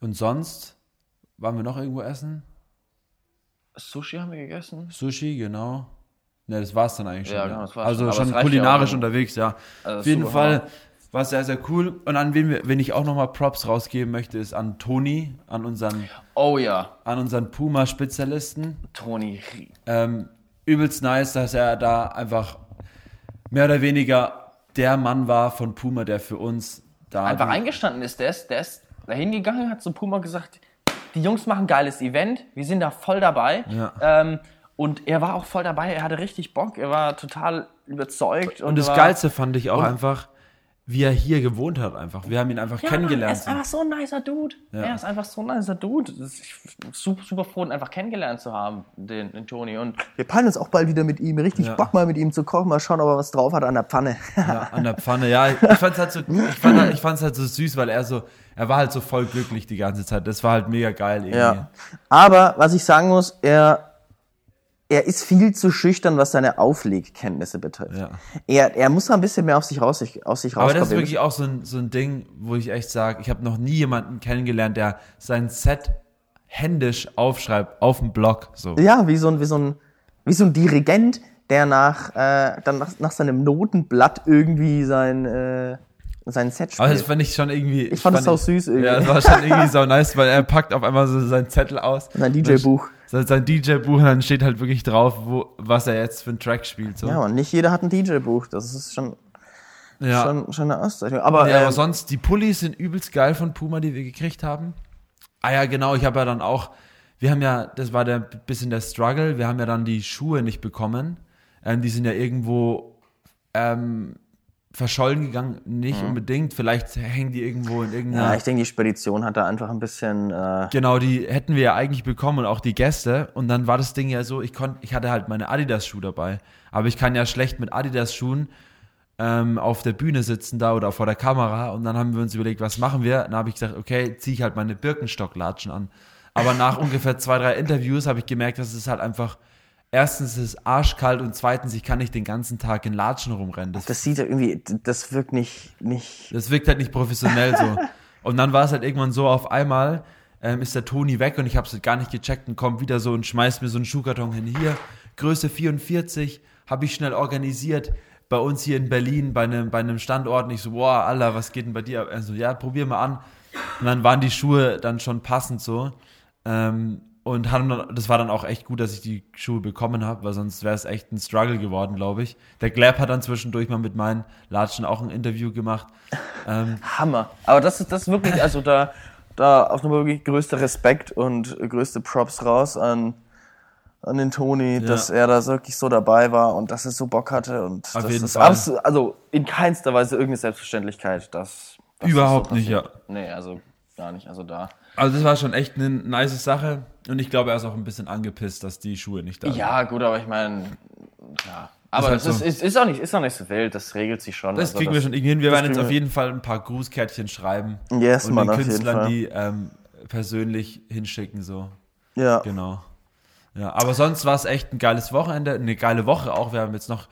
Und sonst waren wir noch irgendwo essen? Sushi haben wir gegessen. Sushi, genau. Ne, das war's dann eigentlich schon. Ja, ne? genau, das war's also schon. Schon es ja kulinarisch auch. unterwegs, ja. Also Auf jeden Fall war es sehr, sehr cool. Und an wen, wir, wen ich auch nochmal Props rausgeben möchte, ist an Toni, an unseren, Oh ja, an unseren Puma-Spezialisten. Toni. Ähm, übelst nice, dass er da einfach mehr oder weniger der Mann war von Puma, der für uns da einfach eingestanden ist. Der ist, der ist da hingegangen, hat zu Puma gesagt, die Jungs machen ein geiles Event, wir sind da voll dabei. Ja. Ähm, und er war auch voll dabei, er hatte richtig Bock, er war total überzeugt. Und, Und das Geilste fand ich auch einfach, wie er hier gewohnt hat einfach. Wir haben ihn einfach ja, Mann, er kennengelernt. ist einfach so ein nicer Dude. Ja. Er ist einfach so ein nicer Dude. Das ist- Ich bin super, super froh, ihn einfach kennengelernt zu haben, den, den Toni. Und Wir peilen uns auch bald wieder mit ihm. Richtig Ja. Bock mal mit ihm zu kochen. Mal schauen, ob er was drauf hat an der Pfanne. Ja, an der Pfanne, ja. Ich fand's halt so, ich fand, halt- ich fand's halt so süß, weil er so, er war halt so voll glücklich die ganze Zeit. Das war halt mega geil irgendwie. Ja. Aber was ich sagen muss, er, er ist viel zu schüchtern, was seine Auflegkenntnisse betrifft. Ja. Er, er muss da ein bisschen mehr auf sich raus, aus sich Aber das ist wirklich auch so ein, so ein Ding, wo ich echt sage, ich habe noch nie jemanden kennengelernt, der sein Set händisch aufschreibt auf dem Blog. So. Ja, wie so ein, wie so ein, wie so ein Dirigent, der nach, äh, dann nach, nach seinem Notenblatt irgendwie sein, äh, sein Set Aber das spielt. fand ich schon irgendwie. Ich fand das auch süß irgendwie. Ja, das war schon irgendwie so nice, weil er packt auf einmal so seinen Zettel aus. Sein DJ-Buch. Sein, sein DJ-Buch und dann steht halt wirklich drauf, wo, was er jetzt für einen Track spielt. So. Ja, und nicht jeder hat ein DJ-Buch. Das ist schon, ja. schon, schon eine Auszeichnung. Aber, Ja, ähm, aber sonst, die Pullis sind übelst geil von Puma, die wir gekriegt haben. Ah ja, genau, ich habe ja dann auch, wir haben ja, das war der bisschen der Struggle, wir haben ja dann die Schuhe nicht bekommen. Ähm, die sind ja irgendwo ähm, verschollen gegangen, nicht unbedingt. Vielleicht hängen die irgendwo in irgendeiner. ja, ich denke, die Spedition hat da einfach ein bisschen, äh, Genau, die hätten wir ja eigentlich bekommen und auch die Gäste. Und dann war das Ding ja so, ich konnte, ich hatte halt meine Adidas-Schuhe dabei. Aber ich kann ja schlecht mit Adidas-Schuhen ähm, auf der Bühne sitzen da oder vor der Kamera. Und dann haben wir uns überlegt, was machen wir? Dann habe ich gesagt, okay, ziehe ich halt meine Birkenstock-Latschen an. Aber nach ungefähr zwei, drei Interviews habe ich gemerkt, dass es halt einfach, erstens ist es arschkalt und zweitens, ich kann nicht den ganzen Tag in Latschen rumrennen. Das, Das sieht ja irgendwie, das wirkt nicht, nicht. das wirkt halt nicht professionell so. Und dann war es halt irgendwann so, auf einmal ähm, ist der Toni weg und ich habe es halt gar nicht gecheckt und kommt wieder so und schmeißt mir so einen Schuhkarton hin. Hier, Größe 44, habe ich schnell organisiert. Bei uns hier in Berlin, bei einem, bei einem Standort. Und ich so, boah, Alter, was geht denn bei dir? ab? Also, ja, probier mal an. Und dann waren die Schuhe dann schon passend so. Ähm, und haben das war dann auch echt gut, dass ich die Schuhe bekommen habe, weil sonst wäre es echt ein Struggle geworden, glaube ich. Der Glab hat dann zwischendurch mal mit meinen Latschen auch ein Interview gemacht. Ähm, Hammer. Aber das ist das ist wirklich, also da, da auf Nummer wirklich größter Respekt und größte Props raus an, an den Toni, dass er da wirklich so dabei war und dass er so Bock hatte und Auf das ist absolut, also in keinster Weise irgendeine Selbstverständlichkeit, dass, dass Überhaupt das nicht, ja. Nee, also gar nicht, also da. Also das war schon echt eine nice Sache und ich glaube, er ist auch ein bisschen angepisst, dass die Schuhe nicht da sind. Ja, gut, aber ich meine, ja. Aber halt das ist, so. ist, ist, auch nicht, ist auch nicht so wild, das regelt sich schon. Das Also kriegen wir schon irgendwie hin. Wir das werden jetzt auf jeden Fall ein paar Grußkärtchen schreiben Yes, und Mann, den Künstlern die ähm, persönlich hinschicken so. Ja. Genau. Ja, aber sonst war es echt ein geiles Wochenende, eine geile Woche auch. Wir haben jetzt noch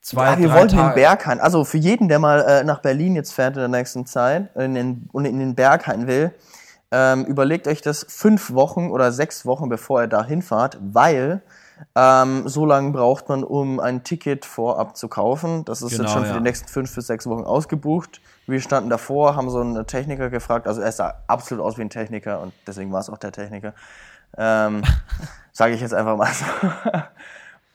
zwei, Ja, wir drei wollten den Tage. Berghain, also für jeden, der mal äh, nach Berlin jetzt fährt in der nächsten Zeit in den, und in den Berghain will, ähm, überlegt euch das fünf Wochen oder sechs Wochen, bevor ihr da hinfahrt, weil ähm, so lange braucht man, um ein Ticket vorab zu kaufen. Das ist Genau, jetzt schon für ja. die nächsten fünf bis sechs Wochen ausgebucht. Wir standen davor, haben so einen Techniker gefragt, also er sah absolut aus wie ein Techniker und deswegen war es auch der Techniker. Ähm, Sage ich jetzt einfach mal so.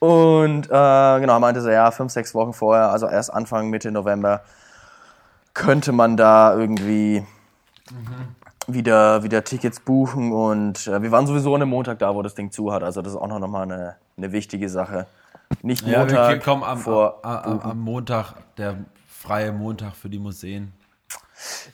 Und äh, genau, meinte so, ja, fünf, sechs Wochen vorher, also erst Anfang, Mitte November, könnte man da irgendwie wieder, wieder Tickets buchen. Und äh, wir waren sowieso an einem Montag da, wo das Ding zu hat. Also das ist auch noch mal eine, eine wichtige Sache. Nicht Ja, Montag wir kommen am, vor am, am, am Montag, der freie Montag für die Museen.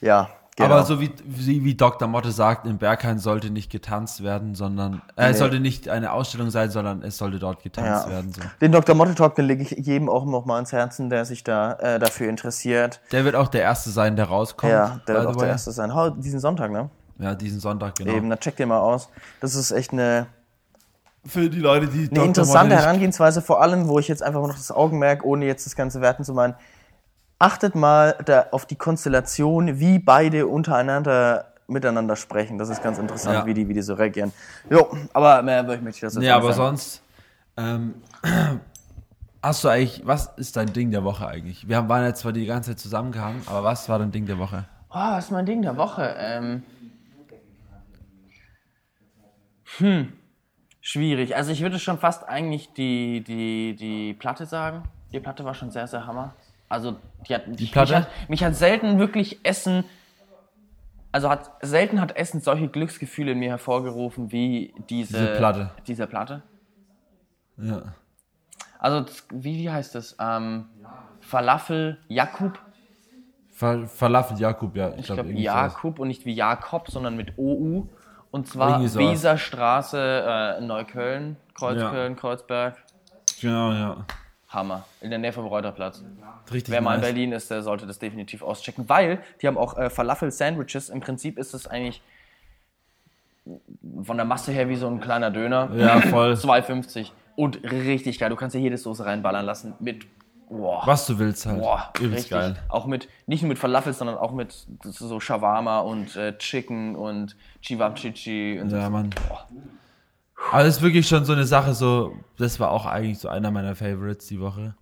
Ja, genau. Aber so wie, wie, wie Dr. Motte sagt, im Berghain sollte nicht getanzt werden, sondern äh, es Nee. sollte nicht eine Ausstellung sein, sondern es sollte dort getanzt ja. werden. So. Den Dr. Motte Talk, den lege ich jedem auch noch mal ans Herzen, der sich da äh, dafür interessiert. Der wird auch der Erste sein, der rauskommt. ja, der wird auch der. Erste sein. Hau- Diesen Sonntag, ne? Ja, diesen Sonntag, genau. Eben, da checkt ihr mal aus. Das ist echt eine, Für die Leute, die eine interessante Herangehensweise, vor allem, wo ich jetzt einfach noch das Augenmerk, ohne jetzt das Ganze werten zu meinen, achtet mal da auf die Konstellation, wie beide untereinander miteinander sprechen. Das ist ganz interessant, Ja. wie, die, wie die so reagieren. Jo, aber mehr möchte ich das jetzt Ja, aber sagen. sonst ähm, hast du eigentlich, was ist dein Ding der Woche eigentlich? Wir haben- waren jetzt zwar die ganze Zeit zusammengehangen, aber was war dein Ding der Woche? Oh, was ist mein Ding der Woche? Ähm, hm, schwierig. Also ich würde schon fast eigentlich die, die, die Platte sagen. Die Platte war schon sehr, sehr hammer. Also die hat, die Platte? Mich, hat, mich hat selten wirklich Essen, also hat selten hat Essen solche Glücksgefühle in mir hervorgerufen wie diese, Diese Platte. Diese Platte. Ja. Also wie, wie heißt das? Ähm, Falafel Jakub. Fa- Falafel Jakub, ja. Ich Ich glaube, sowas. Jakub und nicht wie Jakob, sondern mit OU. Und zwar. Weserstraße, äh, Neukölln, Kreuzköln, Kreuzberg. Genau, ja. Hammer. In der Nähe vom Reuterplatz. Richtig Wer mal in nice. Berlin ist, der sollte das definitiv auschecken, weil die haben auch äh, Falafel-Sandwiches. Im Prinzip ist es eigentlich von der Masse her wie so ein kleiner Döner. Ja, voll. 2,50. Und richtig geil. Du kannst ja jede Soße reinballern lassen mit. Boah. Was du willst halt. Boah, Übelst richtig. geil. Auch mit, nicht nur mit Falafel, sondern auch mit so Shawarma und äh, Chicken und Chivapchichi und Ja, so. Mann. Boah. Aber das ist wirklich schon so eine Sache, so, das war auch eigentlich so einer meiner Favorites die Woche.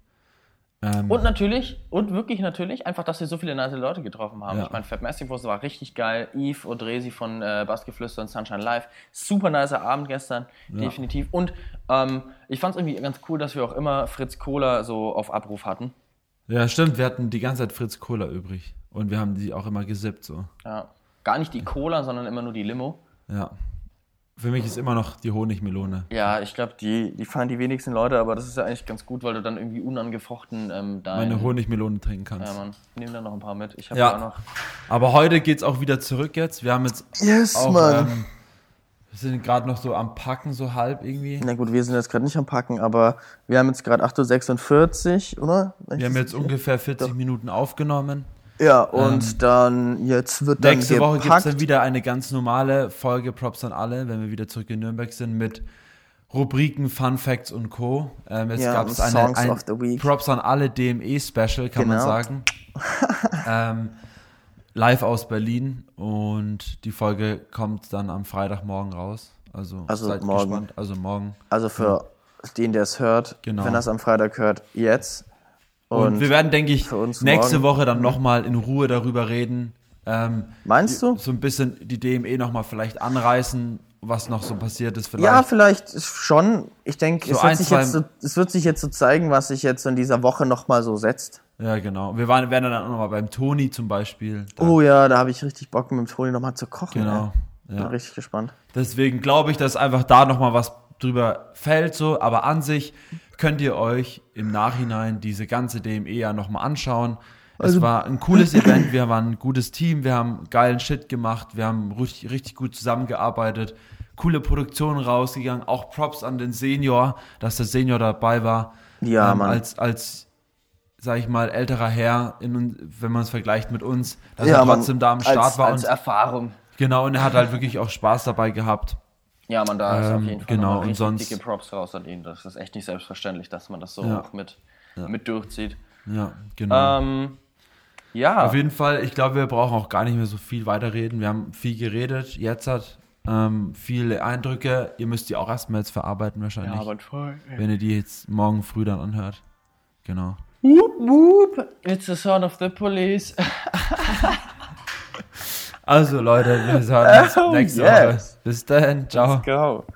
Ähm, Und natürlich, und wirklich natürlich, einfach, dass wir so viele nice Leute getroffen haben. Ja. Ich meine, Fat Massive Wurst war richtig geil. Eve Odresi von äh, Bassgeflüster und Sunshine Live. Super nicer Abend gestern, definitiv. Und ähm, ich fand es irgendwie ganz cool, dass wir auch immer Fritz Cola so auf Abruf hatten. ja, stimmt, wir hatten die ganze Zeit Fritz Cola übrig. Und wir haben die auch immer gesippt, so. Ja. Gar nicht die Cola, sondern immer nur die Limo. Ja. Für mich ist immer noch die Honigmelone. Ja, ich glaube, die, die fahren die wenigsten Leute, aber das ist ja eigentlich ganz gut, weil du dann irgendwie unangefochten ähm, dein... Meine Honigmelone trinken kannst. Ja, Mann. Nimm da noch ein paar mit. Ich habe Ja. auch noch... Aber heute geht's auch wieder zurück jetzt. Wir haben jetzt Yes, auch, Mann. ähm, wir sind gerade noch so am Packen, so halb irgendwie. Na gut, wir sind jetzt gerade nicht am Packen, aber wir haben jetzt gerade 8.46 Uhr, oder? Wenn Wir haben jetzt ungefähr 40 Minuten aufgenommen. Ja, und dann, jetzt wird dann Ähm, Nächste Woche gibt es gepackt. dann wieder eine ganz normale Folge Props an alle, wenn wir wieder zurück in Nürnberg sind mit Rubriken, Fun Facts und Co. Ähm, jetzt Ja, gab es eine ein. Props an alle DME Special, kann man Genau. sagen. ähm, live aus Berlin und die Folge kommt dann am Freitagmorgen raus. Also, Also seid morgen. gespannt. Also morgen. Also für den, der es hört, Genau. wenn er es am Freitag hört, jetzt. Und, wir werden, denke ich, nächste morgen. Woche dann nochmal in Ruhe darüber reden. Ähm, Meinst du? so ein bisschen die DME nochmal vielleicht anreißen, was noch so passiert ist. Vielleicht. Ja, vielleicht schon. Ich denke, So es, ein, wird sich jetzt so, es wird sich jetzt so zeigen, was sich jetzt in dieser Woche nochmal so setzt. Ja, genau. Wir waren, werden dann auch nochmal beim Toni zum Beispiel. Da, Oh ja, da habe ich richtig Bock, mit dem Toni nochmal zu kochen. Genau. Ey. Ja. Bin richtig gespannt. Deswegen glaube ich, dass einfach da nochmal was drüber fällt, so. Aber an sich könnt ihr euch im Nachhinein diese ganze DME ja nochmal anschauen. Also es war ein cooles Event, wir waren ein gutes Team, wir haben geilen Shit gemacht, wir haben richtig, richtig gut zusammengearbeitet, coole Produktionen rausgegangen, auch Props an den Senior, dass der Senior dabei war. Ja, ähm, Mann. Als, als, sag ich mal, älterer Herr, in, wenn man es vergleicht mit uns, dass ja, er Mann, trotzdem da am Start als, war. Als und, Erfahrung. genau, und er hat halt wirklich auch Spaß dabei gehabt. Ja, man, da ist Ähm, auf jeden Fall genau, und sonst- dicke Props raus an ihn. Das ist echt nicht selbstverständlich, dass man das so Ja. auch mit, mit durchzieht. Ja, genau. Ähm, ja. Auf jeden Fall, ich glaube, wir brauchen auch gar nicht mehr so viel weiterreden. Wir haben viel geredet, jetzt hat ähm, viele Eindrücke. Ihr müsst die auch erstmal jetzt verarbeiten wahrscheinlich, voll. wenn ihr die jetzt morgen früh dann anhört. Genau. Whoop, whoop. It's the sound of the police. Also Leute, wir sehen uns Oh, nächste yes. Woche. Bis dann, ciao. Go.